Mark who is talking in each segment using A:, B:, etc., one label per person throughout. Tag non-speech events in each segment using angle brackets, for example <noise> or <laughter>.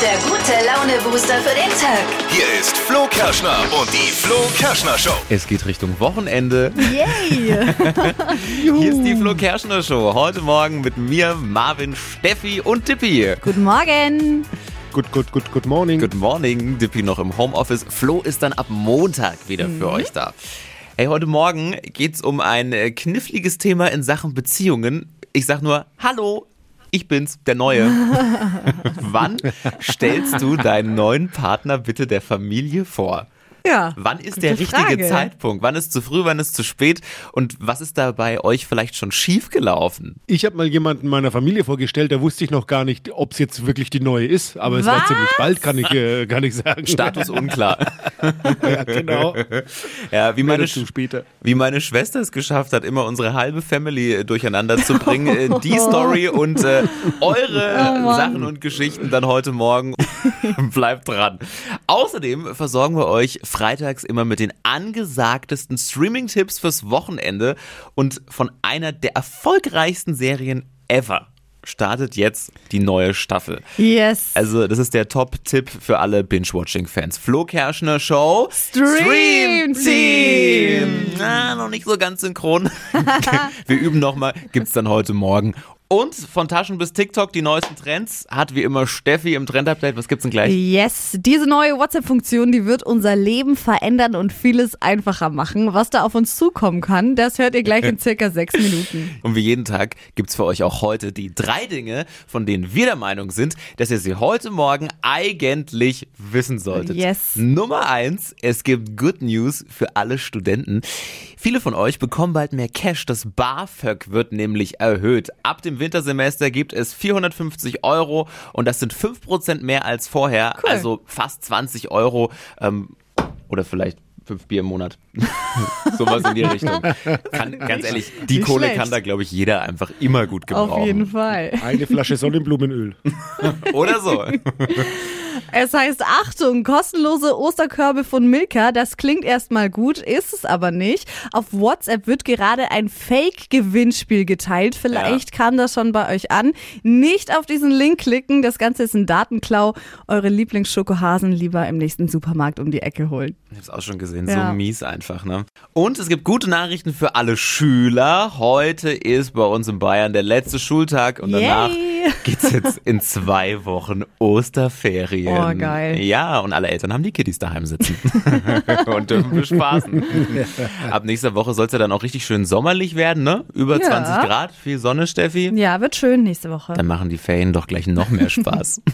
A: der gute Laune-Booster für den Tag.
B: Hier ist Flo Kerschner und die Flo Kerschner Show.
C: Es geht Richtung Wochenende.
D: Yay! <laughs>
C: Hier ist die Flo Kerschner Show. Heute Morgen mit mir, Marvin, Steffi und Dippi.
D: Guten Morgen.
E: Good, good, good, good morning.
C: Good morning. Dippi noch im Homeoffice. Flo ist dann ab Montag wieder für euch da. Hey, heute Morgen geht's um ein äh, kniffliges Thema in Sachen Beziehungen. Ich sag nur, hallo, ich bin's, der Neue. <laughs> Wann stellst du deinen neuen Partner bitte der Familie vor?
D: Ja.
C: Wann ist der richtige
D: Frage.
C: Zeitpunkt? Wann ist zu früh, wann ist zu spät? Und was ist da bei euch vielleicht schon schief gelaufen?
E: Ich habe mal jemanden meiner Familie vorgestellt, da wusste ich noch gar nicht, ob es jetzt wirklich die neue ist. Aber es war
D: Was?
E: ziemlich bald, kann ich, äh, kann ich sagen.
C: Status unklar. <laughs> <laughs>
E: ja, genau.
C: Ja, wie meine,
E: später.
C: wie meine Schwester es geschafft hat, immer unsere halbe Family äh, durcheinander zu bringen. Äh, Die <laughs> Story und äh, eure
D: Mann.
C: Sachen und Geschichten dann heute Morgen. <laughs> Bleibt dran. Außerdem versorgen wir euch freitags immer mit den angesagtesten Streaming-Tipps fürs Wochenende und von einer der erfolgreichsten Serien ever startet jetzt die neue Staffel.
D: Yes.
C: Also, das ist der Top-Tipp für alle Binge-Watching-Fans. Flo Kerschner Show.
D: Stream Team.
C: Na, noch nicht so ganz synchron. <laughs> Wir üben nochmal. Gibt's dann heute Morgen. Und von Taschen bis TikTok die neuesten Trends hat wie immer Steffi im Trend-Update. Was gibt's denn gleich?
D: Yes, diese neue WhatsApp-Funktion, die wird unser Leben verändern und vieles einfacher machen. Was da auf uns zukommen kann, das hört ihr gleich in <laughs> circa sechs Minuten.
C: Und wie jeden Tag gibt's für euch auch heute die drei Dinge, von denen wir der Meinung sind, dass ihr sie heute Morgen eigentlich wissen solltet.
D: Yes.
C: Nummer eins, es gibt Good News für alle Studenten. Viele von euch bekommen bald mehr Cash. Das BAföG wird nämlich erhöht. Ab dem Wintersemester gibt es 450 Euro und das sind 5% mehr als vorher.
D: Cool.
C: Also fast 20 Euro ähm, oder vielleicht fünf Bier im Monat. <laughs> Sowas in die Richtung. Kann, ganz ehrlich, die
D: Nicht
C: Kohle
D: schlecht.
C: kann da, glaube ich, jeder einfach immer gut gebrauchen.
D: Auf jeden Fall.
E: Eine Flasche Sonnenblumenöl. <laughs>
C: Oder so. <laughs>
D: Es heißt Achtung, kostenlose Osterkörbe von Milka. Das klingt erstmal gut, ist es aber nicht. Auf WhatsApp wird gerade ein Fake-Gewinnspiel geteilt. Vielleicht kam das schon bei euch an. Nicht auf diesen Link klicken. Das Ganze ist ein Datenklau. Eure Lieblingsschokohasen lieber im nächsten Supermarkt um die Ecke holen.
C: Ich hab's auch schon gesehen,
D: Ja.
C: so mies einfach, ne? Und es gibt gute Nachrichten für alle Schüler. Heute ist bei uns in Bayern der letzte Schultag und danach
D: Yay.
C: geht's jetzt in zwei Wochen Osterferien.
D: Oh, geil.
C: Ja, und alle Eltern haben die Kiddies daheim sitzen <laughs> und dürfen bespaßen. Ab nächster Woche soll's ja dann auch richtig schön sommerlich werden, ne? Über
D: Ja.
C: 20 Grad, viel Sonne, Steffi.
D: Ja, wird schön nächste Woche.
C: Dann machen die Ferien doch gleich noch mehr Spaß. <laughs>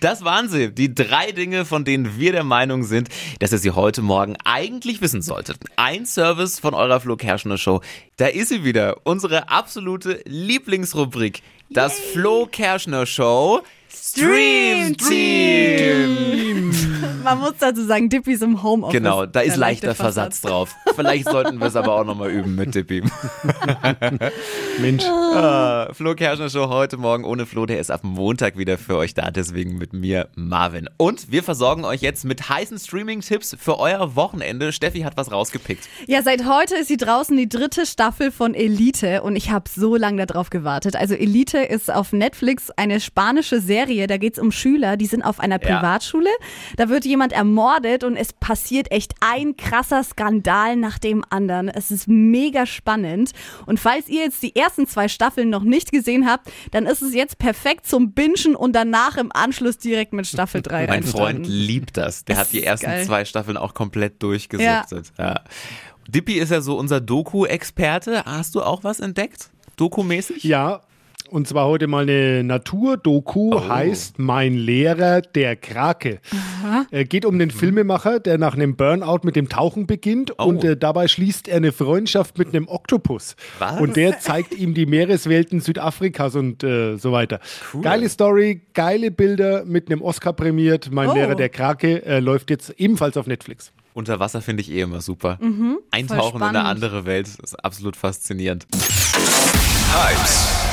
C: Das waren sie, die drei Dinge, von denen wir der Meinung sind, dass ihr sie heute Morgen eigentlich wissen solltet. Ein Service von eurer Flo Kerschner Show. Da ist sie wieder, unsere absolute Lieblingsrubrik. Das Flo Kerschner Show Stream Team. <laughs>
D: Man muss dazu sagen, Dippy ist im Homeoffice.
C: Genau, da ist leichter
D: leichte
C: Versatz drauf. Vielleicht sollten wir es aber auch nochmal üben mit Dippy. <laughs>
E: Mensch.
C: Ah, Flo Kerschner Show heute Morgen ohne Flo, der ist ab Montag wieder für euch da, deswegen mit mir Marvin. Und wir versorgen euch jetzt mit heißen Streaming-Tipps für euer Wochenende. Steffi hat was rausgepickt.
D: Ja, seit heute ist sie draußen die dritte Staffel von Elite und ich habe so lange darauf gewartet. Also Elite ist auf Netflix eine spanische Serie, da geht's um Schüler, die sind auf einer
C: Ja.
D: Da wird jemand ermordet und es passiert echt ein krasser Skandal nach dem anderen. Es ist mega spannend. Und falls ihr jetzt die ersten zwei Staffeln noch nicht gesehen habt, dann ist es jetzt perfekt zum Bingen und danach im Anschluss direkt mit Staffel 3
C: Mein Freund liebt das. Der
D: Das
C: hat die ersten
D: geil.
C: zwei Staffeln auch komplett durchgesuchtet. Ja. Dippy ist ja so unser Doku-Experte. Hast du auch was entdeckt? Doku-mäßig?
E: Ja, und zwar heute mal eine Naturdoku,
C: Oh.
E: heißt Mein Lehrer, der Krake. Äh, geht um den Filmemacher, der nach einem Burnout mit dem Tauchen beginnt
C: Oh.
E: und äh, dabei schließt er eine Freundschaft mit einem Oktopus.
C: Was?
E: Und der zeigt ihm die Meereswelten Südafrikas und äh, so weiter. Geile Story, geile Bilder mit einem Oscar prämiert. Mein
D: Oh.
E: Lehrer, der Krake, äh, läuft jetzt ebenfalls auf Netflix.
C: Unter Wasser finde ich eh immer super. Eintauchen in eine andere Welt ist absolut faszinierend.
B: Hypes,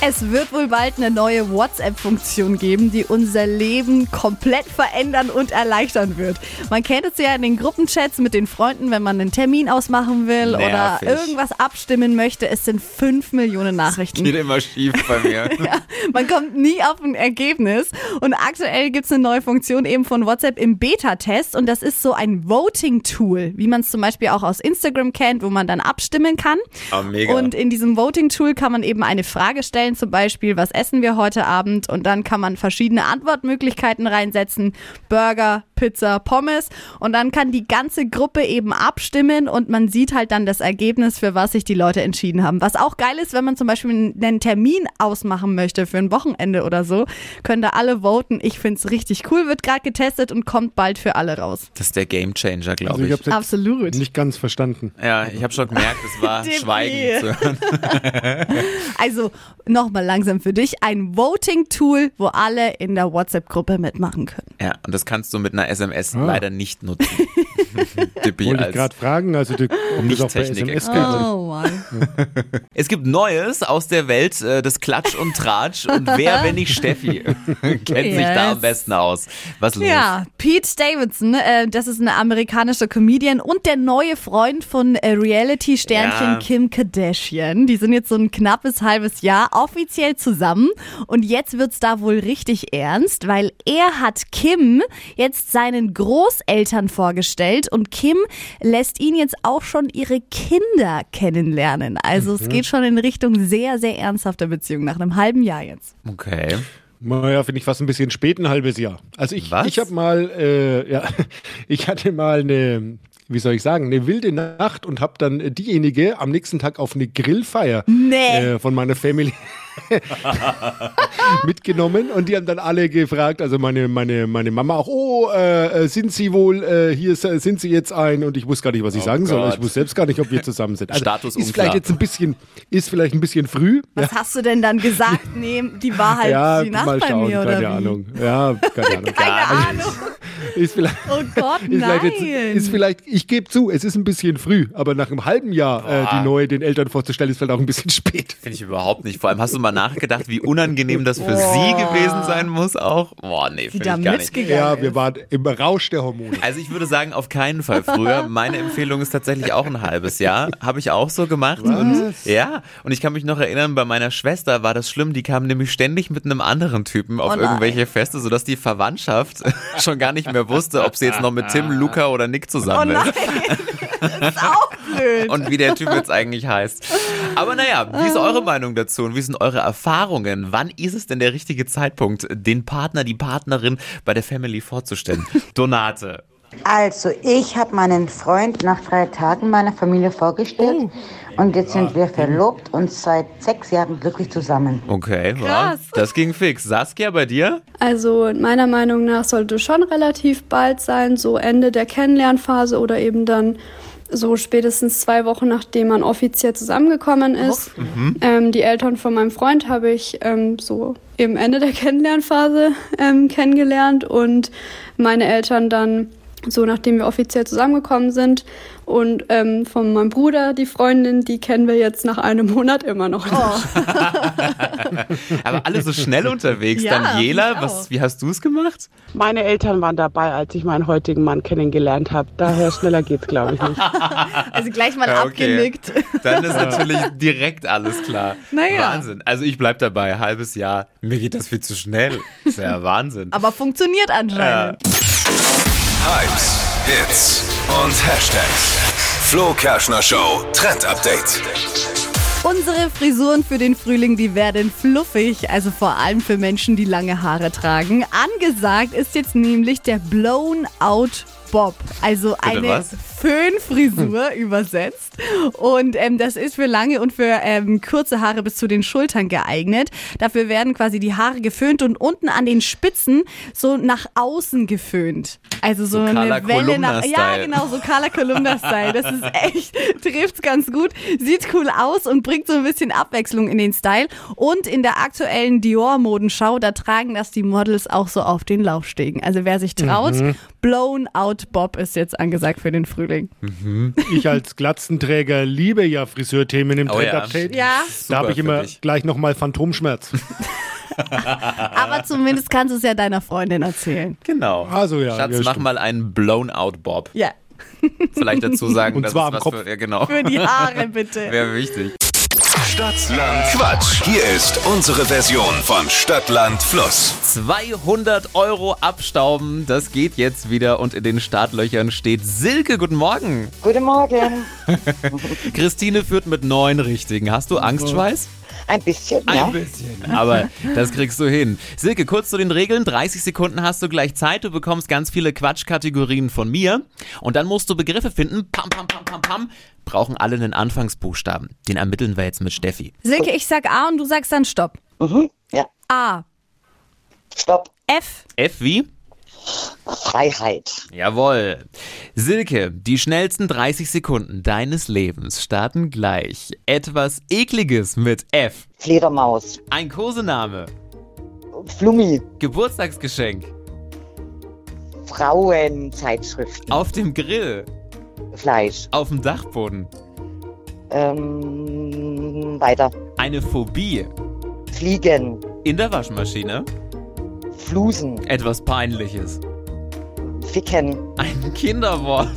D: Es wird wohl bald eine neue WhatsApp-Funktion geben, die unser Leben komplett verändern und erleichtern wird. Man kennt es ja in den Gruppenchats mit den Freunden, wenn man einen Termin ausmachen will
C: Nervig.
D: oder irgendwas abstimmen möchte. Es sind fünf Millionen Nachrichten.
C: Geht immer schief bei <laughs> mir.
D: Ja, man kommt nie auf ein Ergebnis. Und aktuell gibt es eine neue Funktion eben von WhatsApp im Beta-Test. Und das ist so ein Voting-Tool, wie man es zum Beispiel auch aus Instagram kennt, wo man dann abstimmen kann.
C: Ah, mega.
D: Und in diesem Voting-Tool kann man eben eine Frage stellen, zum Beispiel, was essen wir heute Abend? Und dann kann man verschiedene Antwortmöglichkeiten reinsetzen. Burger, Pizza, Pommes. Und dann kann die ganze Gruppe eben abstimmen und man sieht halt dann das Ergebnis, für was sich die Leute entschieden haben. Was auch geil ist, wenn man zum Beispiel einen Termin ausmachen möchte für ein Wochenende oder so, können da alle voten. Ich finde es richtig cool, wird gerade getestet und kommt bald für alle raus.
C: Das ist der Gamechanger,
E: Also
C: glaube
E: ich
C: ich.
D: Absolut.
E: nicht ganz verstanden.
C: Ja, ich habe schon gemerkt, es war. <laughs> Schweigen zu hören. <laughs>
D: Also nochmal langsam für dich, ein Voting-Tool, wo alle in der WhatsApp-Gruppe mitmachen können.
C: Ja, und das kannst du mit einer SMS leider nicht nutzen. <laughs> <laughs>
E: Wollte ich gerade fragen, also die, ob das auch bei
C: Nicht-Technik-
E: SMS geht.
D: Oh Mann.
C: Es gibt Neues aus der Welt äh, des Klatsch und Tratsch und wer, wenn nicht Steffi, <laughs> kennt sich da am
D: Yes.
C: besten aus. Was los?
D: Ja, Pete Davidson, äh, das ist ein amerikanischer Comedian und der neue Freund von äh, Reality-Sternchen
C: Ja.
D: Kim Kardashian. Die sind jetzt so ein knappes halbes Jahr offiziell zusammen und jetzt wird's da wohl richtig ernst, weil er hat Kim jetzt seinen Großeltern vorgestellt und Kim lässt ihn jetzt auch schon ihre Kinder kennenlernen. Also es geht schon in Richtung sehr, sehr ernsthafter Beziehung nach einem halben Jahr jetzt.
C: Okay.
E: Naja, finde ich fast ein bisschen spät, ein halbes Jahr. Also ich,
C: Was?
E: ich habe mal, äh, ja, <laughs> ich hatte mal eine, wie soll ich sagen, eine wilde Nacht und habe dann diejenige am nächsten Tag auf eine Grillfeier
D: Nee.
E: äh, von meiner Family <laughs> mitgenommen und die haben dann alle gefragt, also meine, meine, meine Mama auch, oh, äh, äh, sind Sie wohl, äh, hier sind Sie jetzt ein und ich wusste gar nicht, was ich sagen soll.
C: Oh Gott.
E: Ich wusste selbst gar nicht, ob wir zusammen sind. Also,
C: Status
E: ist
C: unklar.
E: vielleicht jetzt ein bisschen, ist vielleicht ein bisschen früh.
D: Was hast du denn dann gesagt? <laughs> Nee, die war halt
E: ja,
D: die Nacht
E: mal
D: bei
E: schauen,
D: mir, oder
E: keine
D: wie?
E: Ahnung. Ja, keine Ahnung. <laughs>
D: Keine Ahnung.
E: Ist vielleicht,
D: Oh Gott, <laughs>
E: ist vielleicht, jetzt,
D: nein.
E: ist vielleicht ich gebe zu, es ist ein bisschen früh, aber nach einem halben Jahr äh, die neue den Eltern vorzustellen, ist vielleicht auch ein bisschen <laughs> spät.
C: Finde ich überhaupt nicht. Vor allem hast du mal nachgedacht, wie unangenehm das für sie gewesen sein muss auch. Boah, nee,
D: die
C: finde ich gar nicht.
D: mitgegangen
E: Ja, wir waren im Rausch der Hormone.
C: Also ich würde sagen, auf keinen Fall früher. <laughs> Meine Empfehlung ist tatsächlich auch ein halbes Jahr. Habe ich auch so gemacht. Und, ja, und ich kann mich noch erinnern, bei meiner Schwester war das schlimm. Die kam nämlich ständig mit einem anderen Typen auf
D: Oh nein.
C: irgendwelche Feste, sodass die Verwandtschaft schon gar nicht mehr wusste, ob sie jetzt noch mit Tim, Luca oder Nick
D: Oh
C: zusammen
D: nein,
C: ist.
D: das ist auch blöd.
C: Und wie der Typ jetzt eigentlich heißt. Aber naja, wie ist eure Meinung dazu und wie sind eure Erfahrungen? Wann ist es denn der richtige Zeitpunkt, den Partner, die Partnerin bei der Family vorzustellen? <laughs> Donate.
F: Also, ich habe meinen Freund nach drei Tagen meiner Familie vorgestellt und jetzt sind wir verlobt und seit sechs Jahren glücklich zusammen.
C: Okay, wow.
D: Krass.
C: Das ging fix. Saskia, bei dir?
G: Also meiner Meinung nach sollte schon relativ bald sein, so Ende der Kennenlernphase oder eben dann so spätestens zwei Wochen, nachdem man offiziell zusammengekommen ist. Ähm, die Eltern von meinem Freund habe ich ähm, so eben Ende der <laughs> Kennenlernphase ähm, kennengelernt und meine Eltern dann so nachdem wir offiziell zusammengekommen sind. Und ähm, von meinem Bruder, die Freundin, die kennen wir jetzt nach einem Monat immer noch. <laughs>
C: Aber alle so schnell unterwegs.
D: Ja,
C: Daniela, was, wie hast du es gemacht?
H: Meine Eltern waren dabei, als ich meinen heutigen Mann kennengelernt habe. Daher schneller geht's, glaube ich nicht. <laughs>
D: Also gleich mal
C: Ja, okay.
D: abgenickt.
C: Dann ist natürlich direkt alles klar.
D: Naja.
C: Wahnsinn. Also ich bleib dabei, halbes Jahr. Mir geht das viel zu schnell. Das ist ja Wahnsinn.
D: Aber funktioniert anscheinend.
B: Hypes, Hits und Hashtags. Flo Kerschner Show Trend Update.
D: Unsere Frisuren für den Frühling, die werden fluffig, also vor allem für Menschen, die lange Haare tragen. Angesagt ist jetzt nämlich der Blown Out Bob, also eine
C: was?
D: Föhnfrisur übersetzt. Und ähm, das ist für lange und für ähm, kurze Haare bis zu den Schultern geeignet. Dafür werden quasi die Haare geföhnt und unten an den Spitzen so nach außen geföhnt. Also so,
C: So
D: eine Welle nach. Ja, genau, so Carla Kolumna Style. Das ist echt, <laughs> trifft's ganz gut. Sieht cool aus und bringt so ein bisschen Abwechslung in den Style. Und in der aktuellen Dior-Modenschau, da tragen das die Models auch so auf den Laufstegen. Also wer sich traut, Blown Out Bob ist jetzt angesagt für den Frühling. Frühling.
E: Ich als Glatzenträger liebe ja Friseurthemen im
C: Oh ja.
E: Trend-Update.
D: Ja,
E: Da habe ich immer
C: dich.
E: gleich nochmal Phantomschmerz. <laughs> <laughs>
D: aber zumindest kannst du es ja deiner Freundin erzählen.
C: Genau.
E: Also ja,
C: Schatz,
E: ja,
C: mach mal einen Blown-out-Bob.
D: Ja,
C: Vielleicht dazu sagen,
E: Und
C: dass
E: zwar
C: es
E: am
C: was
E: Kopf.
C: für, ja genau.
D: für die Haare bitte. <laughs>
C: Wäre wichtig.
B: Stadtland Quatsch. Hier ist unsere Version von Stadtland Fluss.
C: 200 Euro abstauben, das geht jetzt wieder und in den Startlöchern steht Silke. Guten Morgen.
I: Guten Morgen. <laughs>
C: Christine führt mit neun Richtigen. Hast du Angstschweiß?
I: Ein bisschen,
C: Ein
I: ja.
C: bisschen. Aber das kriegst du hin. Silke, kurz zu den Regeln. 30 Sekunden hast du gleich Zeit. Du bekommst ganz viele Quatschkategorien von mir. Und dann musst du Begriffe finden. Pam, pam, pam, pam, pam. Brauchen alle einen Anfangsbuchstaben. Den ermitteln wir jetzt mit Steffi.
D: Silke, ich sag A und du sagst dann Stopp.
I: Mhm. Ja.
D: A,
I: Stopp.
D: F,
C: F wie?
I: Freiheit.
C: Jawohl. Silke, die schnellsten 30 Sekunden deines Lebens starten gleich. Etwas Ekliges mit F.
I: Fledermaus.
C: Ein Kosename.
I: Flummi.
C: Geburtstagsgeschenk.
I: Frauenzeitschriften.
C: Auf dem Grill.
I: Fleisch.
C: Auf dem Dachboden.
I: Ähm, weiter.
C: Eine Phobie.
I: Fliegen.
C: In der Waschmaschine.
I: Flusen.
C: Etwas Peinliches.
I: Ficken.
C: Ein Kinderwort.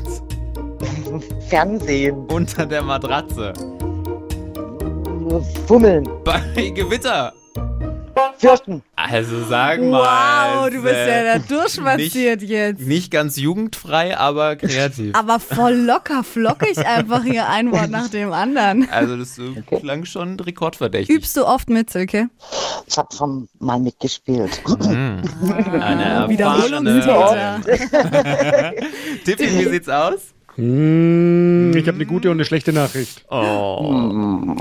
I: Fernsehen.
C: Unter der Matratze.
I: Fummeln.
C: Bei Gewitter.
I: Fürchten.
C: Also sag mal.
D: Wow, du bist ja da
C: Nicht,
D: durchmassiert jetzt.
C: nicht ganz jugendfrei, aber kreativ.
D: Aber voll locker, flockig einfach hier ein Wort nach dem anderen.
C: Also das äh, klang schon rekordverdächtig.
D: Übst du oft mit, Silke?
I: Ich habe schon mal mitgespielt.
C: Eine erfahrene
D: Wiederholungstäter.
C: Tippi, wie sieht's aus?
E: Mm, ich habe eine gute und eine schlechte Nachricht.
C: Oh.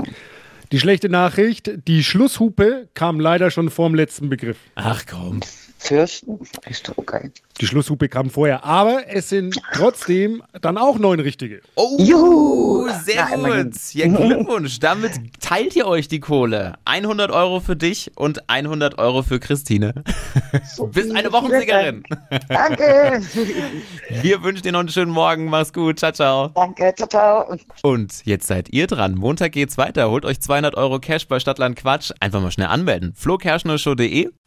E: Die schlechte Nachricht, die Schlusshupe kam leider schon vorm letzten Begriff.
C: Ach komm.
I: Fürchten. Ist doch okay.
E: Die Schlusshupe kam vorher, aber es sind trotzdem dann auch neun richtige.
C: Oh,
I: Juhu.
C: sehr
I: Na,
C: gut. Ja, Glückwunsch. Damit teilt ihr euch die Kohle. 100 Euro für dich und 100 Euro für Christine. Bist eine Wochensiegerin.
I: Danke. <laughs>
C: Wir wünschen dir noch einen schönen Morgen. Mach's gut. Ciao, ciao.
I: Danke. Ciao, ciao.
C: Und jetzt seid ihr dran. Montag geht's weiter. Holt euch 200 Euro Cash bei Stadtland Quatsch. Einfach mal schnell anmelden. flokerschnershow.de